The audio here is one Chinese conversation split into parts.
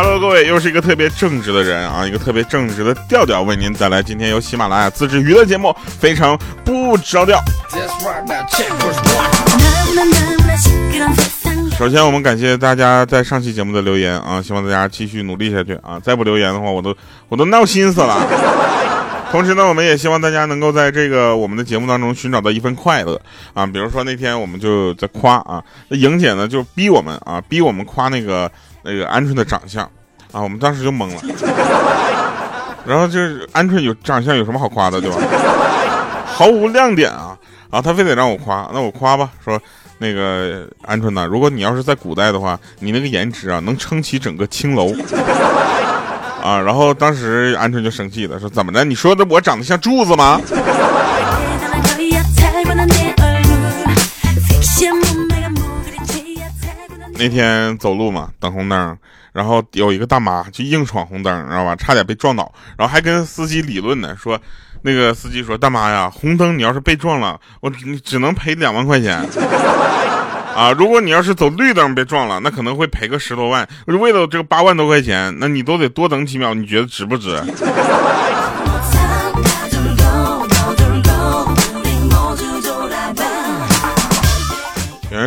哈。Hello，各位，又是一个特别正直的人啊，一个特别正直的调调，为您带来今天由喜马拉雅自制娱乐节目《非常不着调》。首先，我们感谢大家在上期节目的留言啊，希望大家继续努力下去啊！再不留言的话，我都我都闹心死了。同时呢，我们也希望大家能够在这个我们的节目当中寻找到一份快乐啊！比如说那天我们就在夸啊，那莹姐呢就逼我们啊，逼我们夸那个。那个鹌鹑的长相，啊，我们当时就懵了。然后就是鹌鹑有长相有什么好夸的，对吧？毫无亮点啊！然后他非得让我夸，那我夸吧，说那个鹌鹑呐，如果你要是在古代的话，你那个颜值啊，能撑起整个青楼。啊！然后当时鹌鹑就生气了，说怎么的？你说的我长得像柱子吗？那天走路嘛，等红灯，然后有一个大妈就硬闯红灯，知道吧？差点被撞倒，然后还跟司机理论呢，说那个司机说：“大妈呀，红灯你要是被撞了，我只能赔两万块钱 啊！如果你要是走绿灯被撞了，那可能会赔个十多万。为了这个八万多块钱，那你都得多等几秒，你觉得值不值？”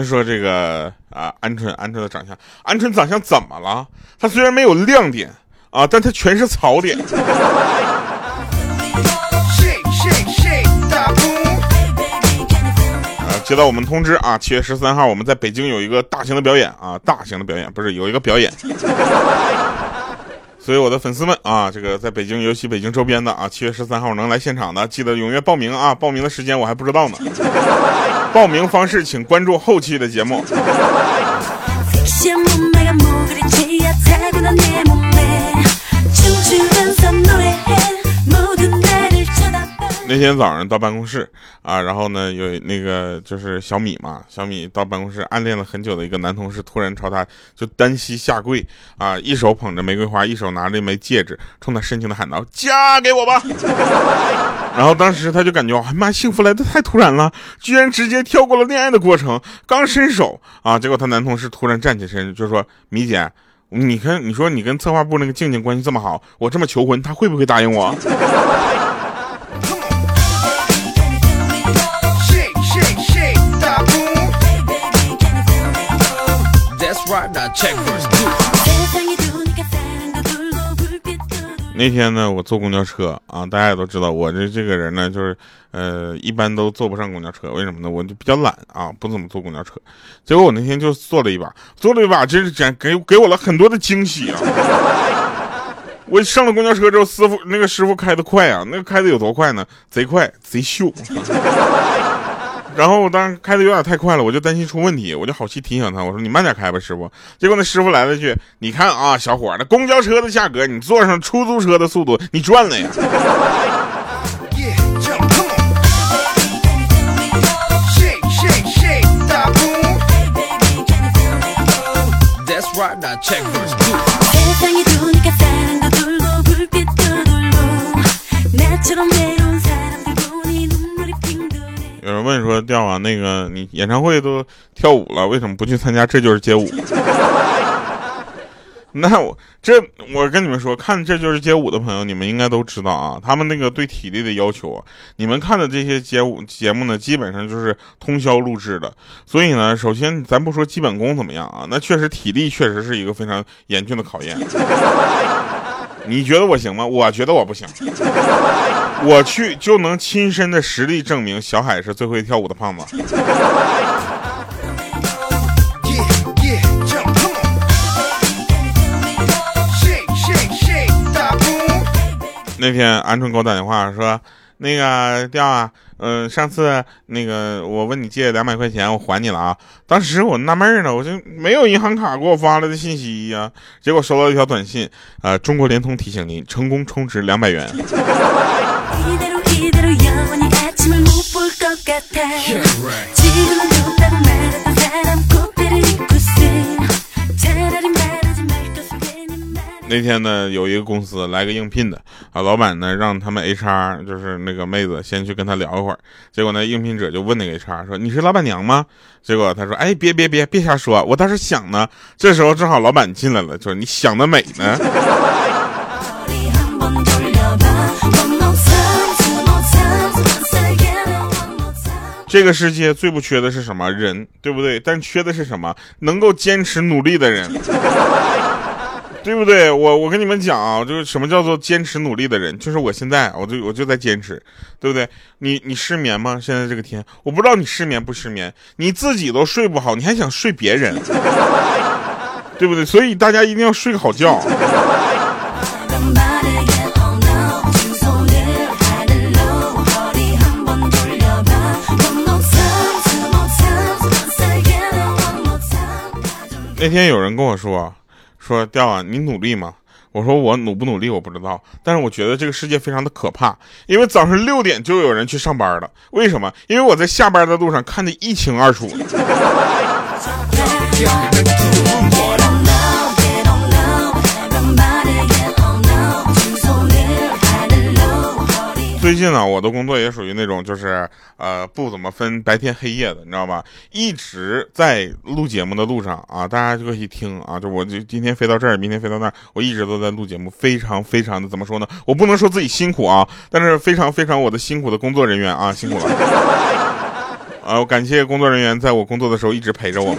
说这个啊，鹌鹑，鹌鹑的长相，鹌鹑长相怎么了？它虽然没有亮点啊，但它全是槽点。啊，接到我们通知啊，七月十三号我们在北京有一个大型的表演啊，大型的表演不是有一个表演。所以我的粉丝们啊，这个在北京，尤其北京周边的啊，七月十三号能来现场的，记得踊跃报名啊！报名的时间我还不知道呢。报名方式请关注后期的节目。那天早上到办公室啊，然后呢，有那个就是小米嘛，小米到办公室暗恋了很久的一个男同事，突然朝他就单膝下跪啊，一手捧着玫瑰花，一手拿着一枚戒指，冲他深情的喊道：“嫁给我吧！” 然后当时他就感觉，哎妈，幸福来的太突然了，居然直接跳过了恋爱的过程，刚伸手啊，结果他男同事突然站起身就说：“米姐，你看，你说你跟策划部那个静静关系这么好，我这么求婚，他会不会答应我？” 那天呢，我坐公交车啊，大家也都知道，我这这个人呢，就是呃，一般都坐不上公交车，为什么呢？我就比较懒啊，不怎么坐公交车。结果我那天就坐了一把，坐了一把，真是给给给我了很多的惊喜啊！我上了公交车之后，师傅那个师傅开的快啊，那个开的有多快呢？贼快，贼秀。然后我当时开的有点太快了，我就担心出问题，我就好气提醒他，我说你慢点开吧，师傅。结果那师傅来了句：“你看啊，小伙，那公交车的价格，你坐上出租车的速度，你赚了呀。”有那个你演唱会都跳舞了，为什么不去参加这就是街舞？” 那我这我跟你们说，看这就是街舞的朋友，你们应该都知道啊，他们那个对体力的要求，你们看的这些街舞节目呢，基本上就是通宵录制的。所以呢，首先咱不说基本功怎么样啊，那确实体力确实是一个非常严峻的考验。你觉得我行吗？我觉得我不行。我去就能亲身的实力证明小海是最会跳舞的胖子。那天鹌鹑给我打电话说。那个调啊，嗯，上次那个我问你借两百块钱，我还你了啊。当时我纳闷呢，我就没有银行卡给我发来的信息呀。结果收到一条短信，呃，中国联通提醒您成功充值两百元。那那天呢，有一个公司来个应聘的啊，老板呢让他们 HR 就是那个妹子先去跟他聊一会儿。结果呢，应聘者就问那个 HR 说：“你是老板娘吗？”结果他说：“哎，别别别别瞎说，我倒是想呢。”这时候正好老板进来了，说：“你想得美呢。”这个世界最不缺的是什么人，对不对？但缺的是什么？能够坚持努力的人。对不对？我我跟你们讲啊，就是什么叫做坚持努力的人，就是我现在，我就我就在坚持，对不对？你你失眠吗？现在这个天，我不知道你失眠不失眠，你自己都睡不好，你还想睡别人，对不对？所以大家一定要睡个好觉。那天有人跟我说。说调啊，你努力吗？我说我努不努力我不知道，但是我觉得这个世界非常的可怕，因为早上六点就有人去上班了。为什么？因为我在下班的路上看得一清二楚。近呢，我的工作也属于那种，就是呃不怎么分白天黑夜的，你知道吧？一直在录节目的路上啊，大家就可以听啊，就我就今天飞到这儿，明天飞到那儿，我一直都在录节目，非常非常的怎么说呢？我不能说自己辛苦啊，但是非常非常我的辛苦的工作人员啊，辛苦了。啊，我感谢工作人员在我工作的时候一直陪着我们，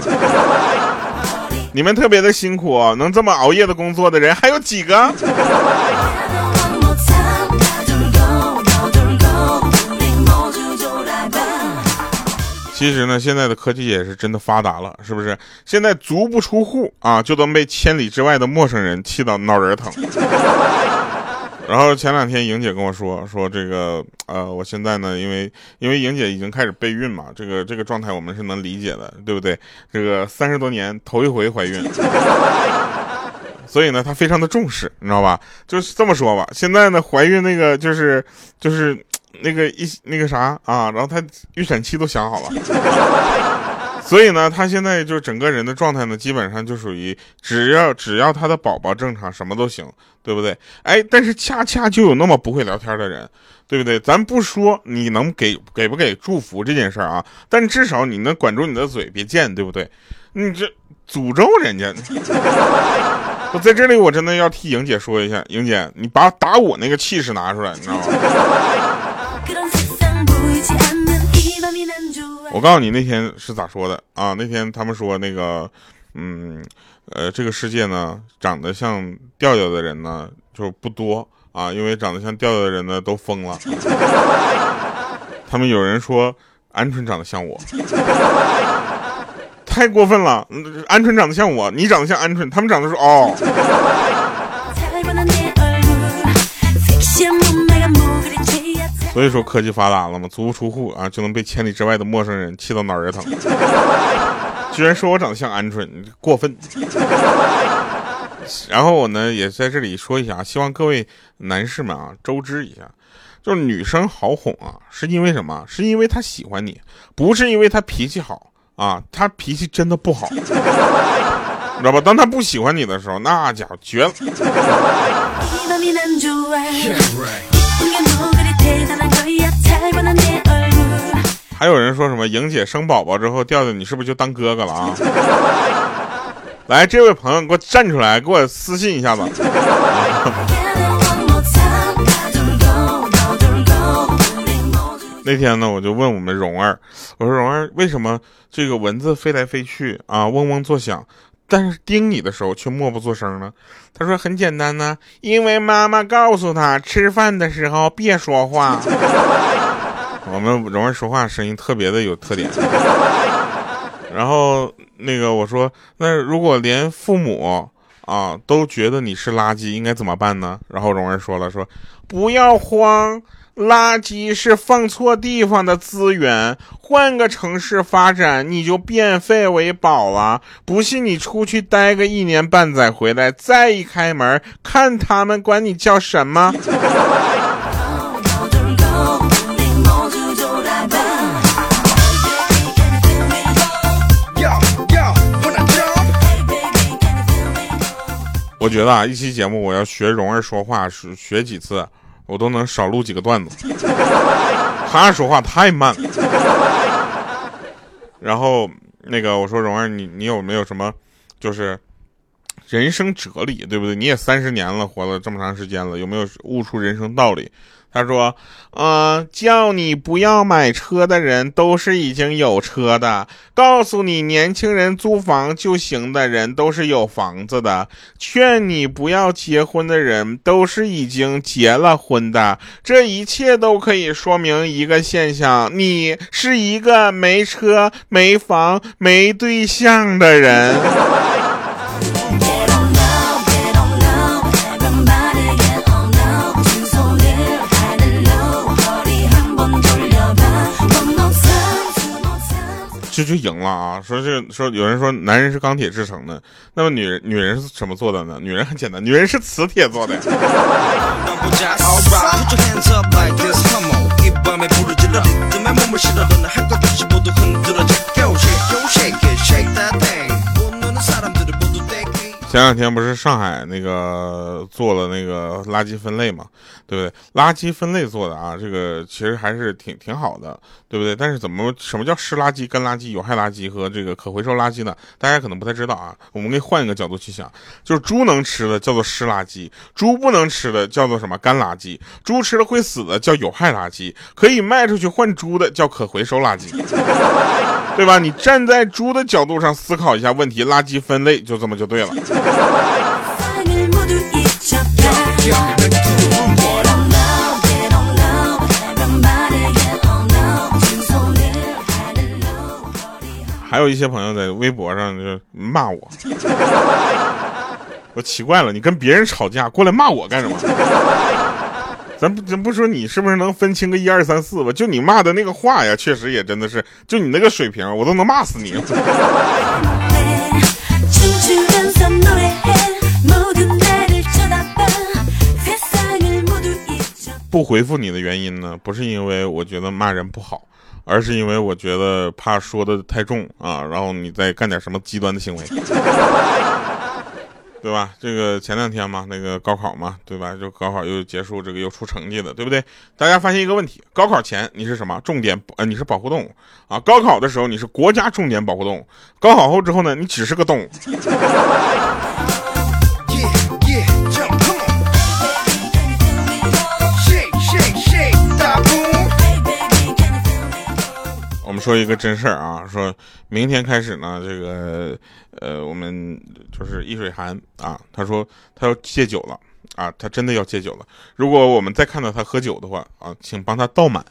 你们特别的辛苦，能这么熬夜的工作的人还有几个？其实呢，现在的科技也是真的发达了，是不是？现在足不出户啊，就能被千里之外的陌生人气到脑仁疼。然后前两天莹姐跟我说，说这个呃，我现在呢，因为因为莹姐已经开始备孕嘛，这个这个状态我们是能理解的，对不对？这个三十多年头一回怀孕，所以呢，她非常的重视，你知道吧？就是这么说吧，现在呢，怀孕那个就是就是。那个一那个啥啊，然后他预产期都想好了，所以呢，他现在就整个人的状态呢，基本上就属于只要只要他的宝宝正常，什么都行，对不对？哎，但是恰恰就有那么不会聊天的人，对不对？咱不说你能给给不给祝福这件事儿啊，但至少你能管住你的嘴，别贱，对不对？你这诅咒人家，我在这里我真的要替莹姐说一下，莹姐，你把打我那个气势拿出来，你知道吗？我告诉你那天是咋说的啊？那天他们说那个，嗯，呃，这个世界呢，长得像调调的人呢就不多啊，因为长得像调调的人呢都疯了。他们有人说鹌鹑长得像我，太过分了。鹌鹑长得像我，你长得像鹌鹑，他们长得说哦。所以说科技发达了嘛，足不出户啊就能被千里之外的陌生人气到脑仁疼。居然说我长得像鹌鹑，过分。然后我呢也在这里说一下，希望各位男士们啊周知一下，就是女生好哄啊，是因为什么？是因为她喜欢你，不是因为她脾气好啊，她脾气真的不好，你知道吧？当她不喜欢你的时候，那家伙绝了。还有人说什么莹姐生宝宝之后调调你是不是就当哥哥了啊？来，这位朋友，给我站出来，给我私信一下子。那天呢，我就问我们蓉儿，我说蓉儿，为什么这个蚊子飞来飞去啊，嗡嗡作响？但是叮你的时候却默不作声呢？他说很简单呢，因为妈妈告诉他吃饭的时候别说话。我们蓉儿说话声音特别的有特点。然后那个我说，那如果连父母啊都觉得你是垃圾，应该怎么办呢？然后蓉儿说了，说不要慌。垃圾是放错地方的资源，换个城市发展，你就变废为宝了。不信你出去待个一年半载，回来再一开门，看他们管你叫什么。我觉得啊，一期节目我要学蓉儿说话，学学几次，我都能少录几个段子。他说话太慢了。然后那个我说蓉儿，你你有没有什么，就是人生哲理，对不对？你也三十年了，活了这么长时间了，有没有悟出人生道理？他说：“嗯，叫你不要买车的人都是已经有车的；告诉你年轻人租房就行的人都是有房子的；劝你不要结婚的人都是已经结了婚的。这一切都可以说明一个现象：你是一个没车、没房、没对象的人。”就就赢了啊！说这说有人说男人是钢铁制成的，那么女人女人是什么做的呢？女人很简单，女人是磁铁做的。前两天不是上海那个做了那个垃圾分类嘛，对不对？垃圾分类做的啊，这个其实还是挺挺好的，对不对？但是怎么什么叫湿垃圾、干垃圾、有害垃圾和这个可回收垃圾呢？大家可能不太知道啊。我们可以换一个角度去想，就是猪能吃的叫做湿垃圾，猪不能吃的叫做什么干垃圾？猪吃了会死的叫有害垃圾，可以卖出去换猪的叫可回收垃圾，对吧？你站在猪的角度上思考一下问题，垃圾分类就这么就对了。还有一些朋友在微博上就骂我，我奇怪了，你跟别人吵架过来骂我干什么？咱不咱不说你是不是能分清个一二三四吧？就你骂的那个话呀，确实也真的是，就你那个水平，我都能骂死你。不回复你的原因呢，不是因为我觉得骂人不好，而是因为我觉得怕说的太重啊，然后你再干点什么极端的行为，对吧？这个前两天嘛，那个高考嘛，对吧？就高考又结束，这个又出成绩了，对不对？大家发现一个问题：高考前你是什么重点？呃，你是保护动物啊。高考的时候你是国家重点保护动物，高考后之后呢，你只是个动物。我们说一个真事儿啊，说明天开始呢，这个呃，我们就是易水寒啊，他说他要戒酒了啊，他真的要戒酒了。如果我们再看到他喝酒的话啊，请帮他倒满。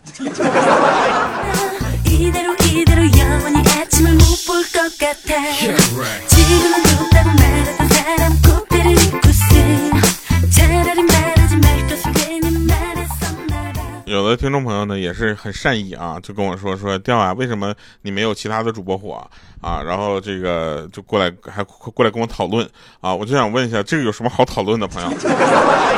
听众朋友呢也是很善意啊，就跟我说说调啊，为什么你没有其他的主播火啊？然后这个就过来还过来跟我讨论啊，我就想问一下，这个有什么好讨论的，朋友？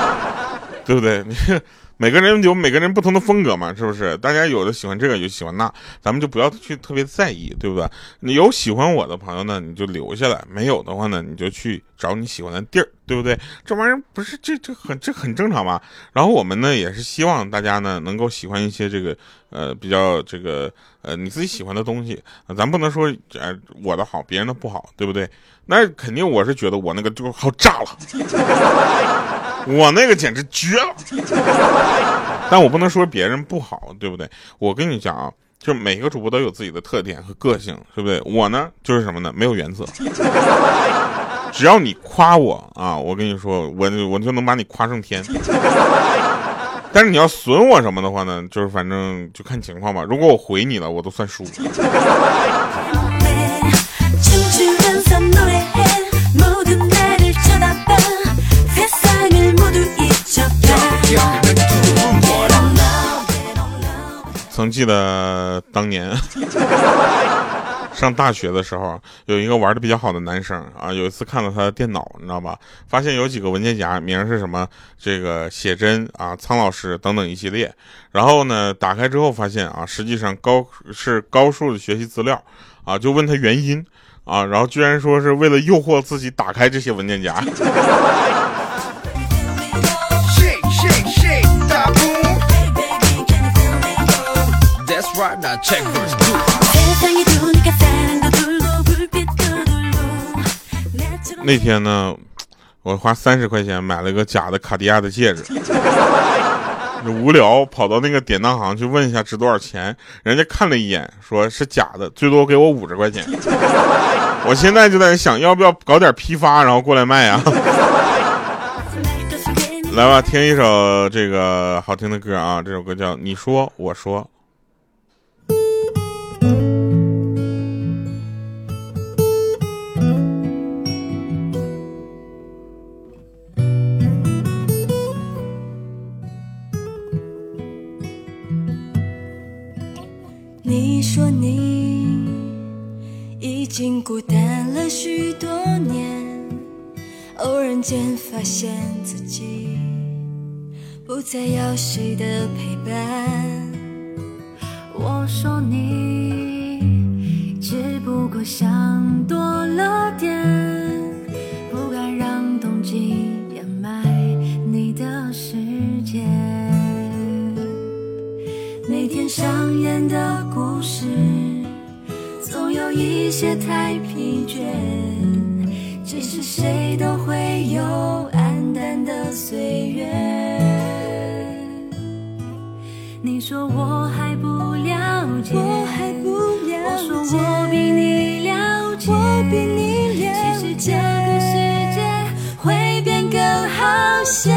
对不对？你。每个人有每个人不同的风格嘛，是不是？大家有的喜欢这个，有喜欢那，咱们就不要去特别在意，对不对？你有喜欢我的朋友呢，你就留下来；没有的话呢，你就去找你喜欢的地儿，对不对？这玩意儿不是这这很这很正常嘛。然后我们呢也是希望大家呢能够喜欢一些这个呃比较这个呃你自己喜欢的东西，咱不能说呃我的好别人的不好，对不对？那肯定我是觉得我那个就好炸了。我那个简直绝了，但我不能说别人不好，对不对？我跟你讲啊，就每个主播都有自己的特点和个性，对不对？我呢就是什么呢？没有原则，只要你夸我啊，我跟你说，我我就能把你夸上天。但是你要损我什么的话呢，就是反正就看情况吧。如果我回你了，我都算输。曾记得当年上大学的时候，有一个玩的比较好的男生啊，有一次看到他的电脑，你知道吧？发现有几个文件夹，名是什么？这个写真啊，苍老师等等一系列。然后呢，打开之后发现啊，实际上高是高数的学习资料啊，就问他原因。啊，然后居然说是为了诱惑自己打开这些文件夹。那天呢，我花三十块钱买了个假的卡地亚的戒指。无聊，跑到那个典当行去问一下值多少钱，人家看了一眼，说是假的，最多给我五十块钱。我现在就在想，要不要搞点批发，然后过来卖啊？来吧，听一首这个好听的歌啊，这首歌叫《你说我说》。间发现自己不再要谁的陪伴。我说你只不过想多了点，不敢让冬季掩埋你的世界。每天上演的。故事总有一些太疲倦，其实谁都会有黯淡的岁月。你说我还不了解，我还不了解，我说我比你了解，我比你了解。其实这个世界会变更好些，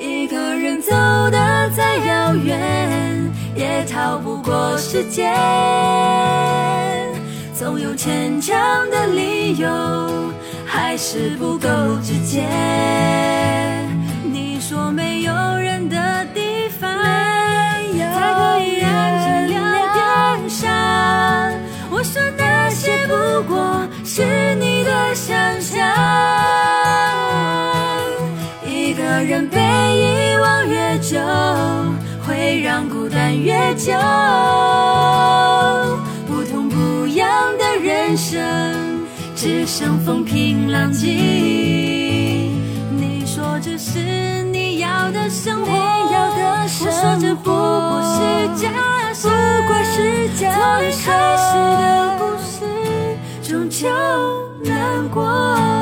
一个人走得再遥远。也逃不过时间，总有牵强的理由，还是不够直接。你说没有人的地方，才可以让人聊天上。我说那些不过是你的想象，一个人被遗忘越久。会让孤单越久，人生只想风平浪静。你说这是你要的生活，我说这不过是假设，不过是假设。从开始的故事终究难过。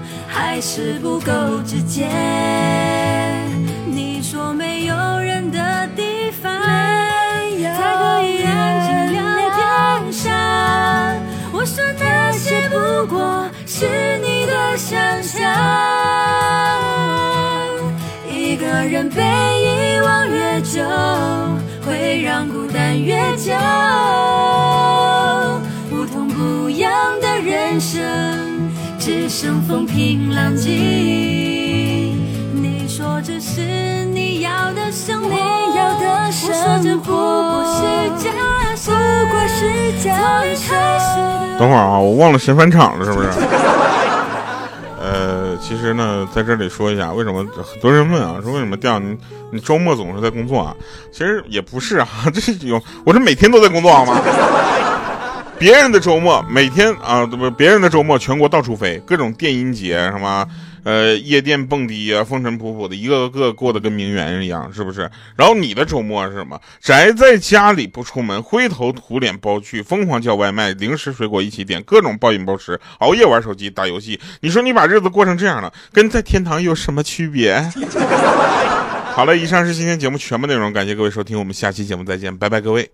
还是不够直接。你说没有人的地方，才可以安静聊天上。我说那些不过是你的想象。一个人被遗忘越久，会让孤单越久。只剩风平浪静。你说这是你要的生活，我说这不过是假设。等会儿啊，我忘了神返场了，是不是？呃，其实呢，在这里说一下，为什么很多人问啊，说为什么调你你周末总是在工作啊？其实也不是啊，这是有，我这每天都在工作好吗？别人的周末每天啊，不，别人的周末全国到处飞，各种电音节什么，呃，夜店蹦迪啊，风尘仆仆的，一个个过得跟名媛一样，是不是？然后你的周末是什么？宅在家里不出门，灰头土脸包去，疯狂叫外卖，零食水果一起点，各种暴饮暴食，熬夜玩手机打游戏。你说你把日子过成这样了，跟在天堂有什么区别？好了，以上是今天节目全部内容，感谢各位收听，我们下期节目再见，拜拜，各位。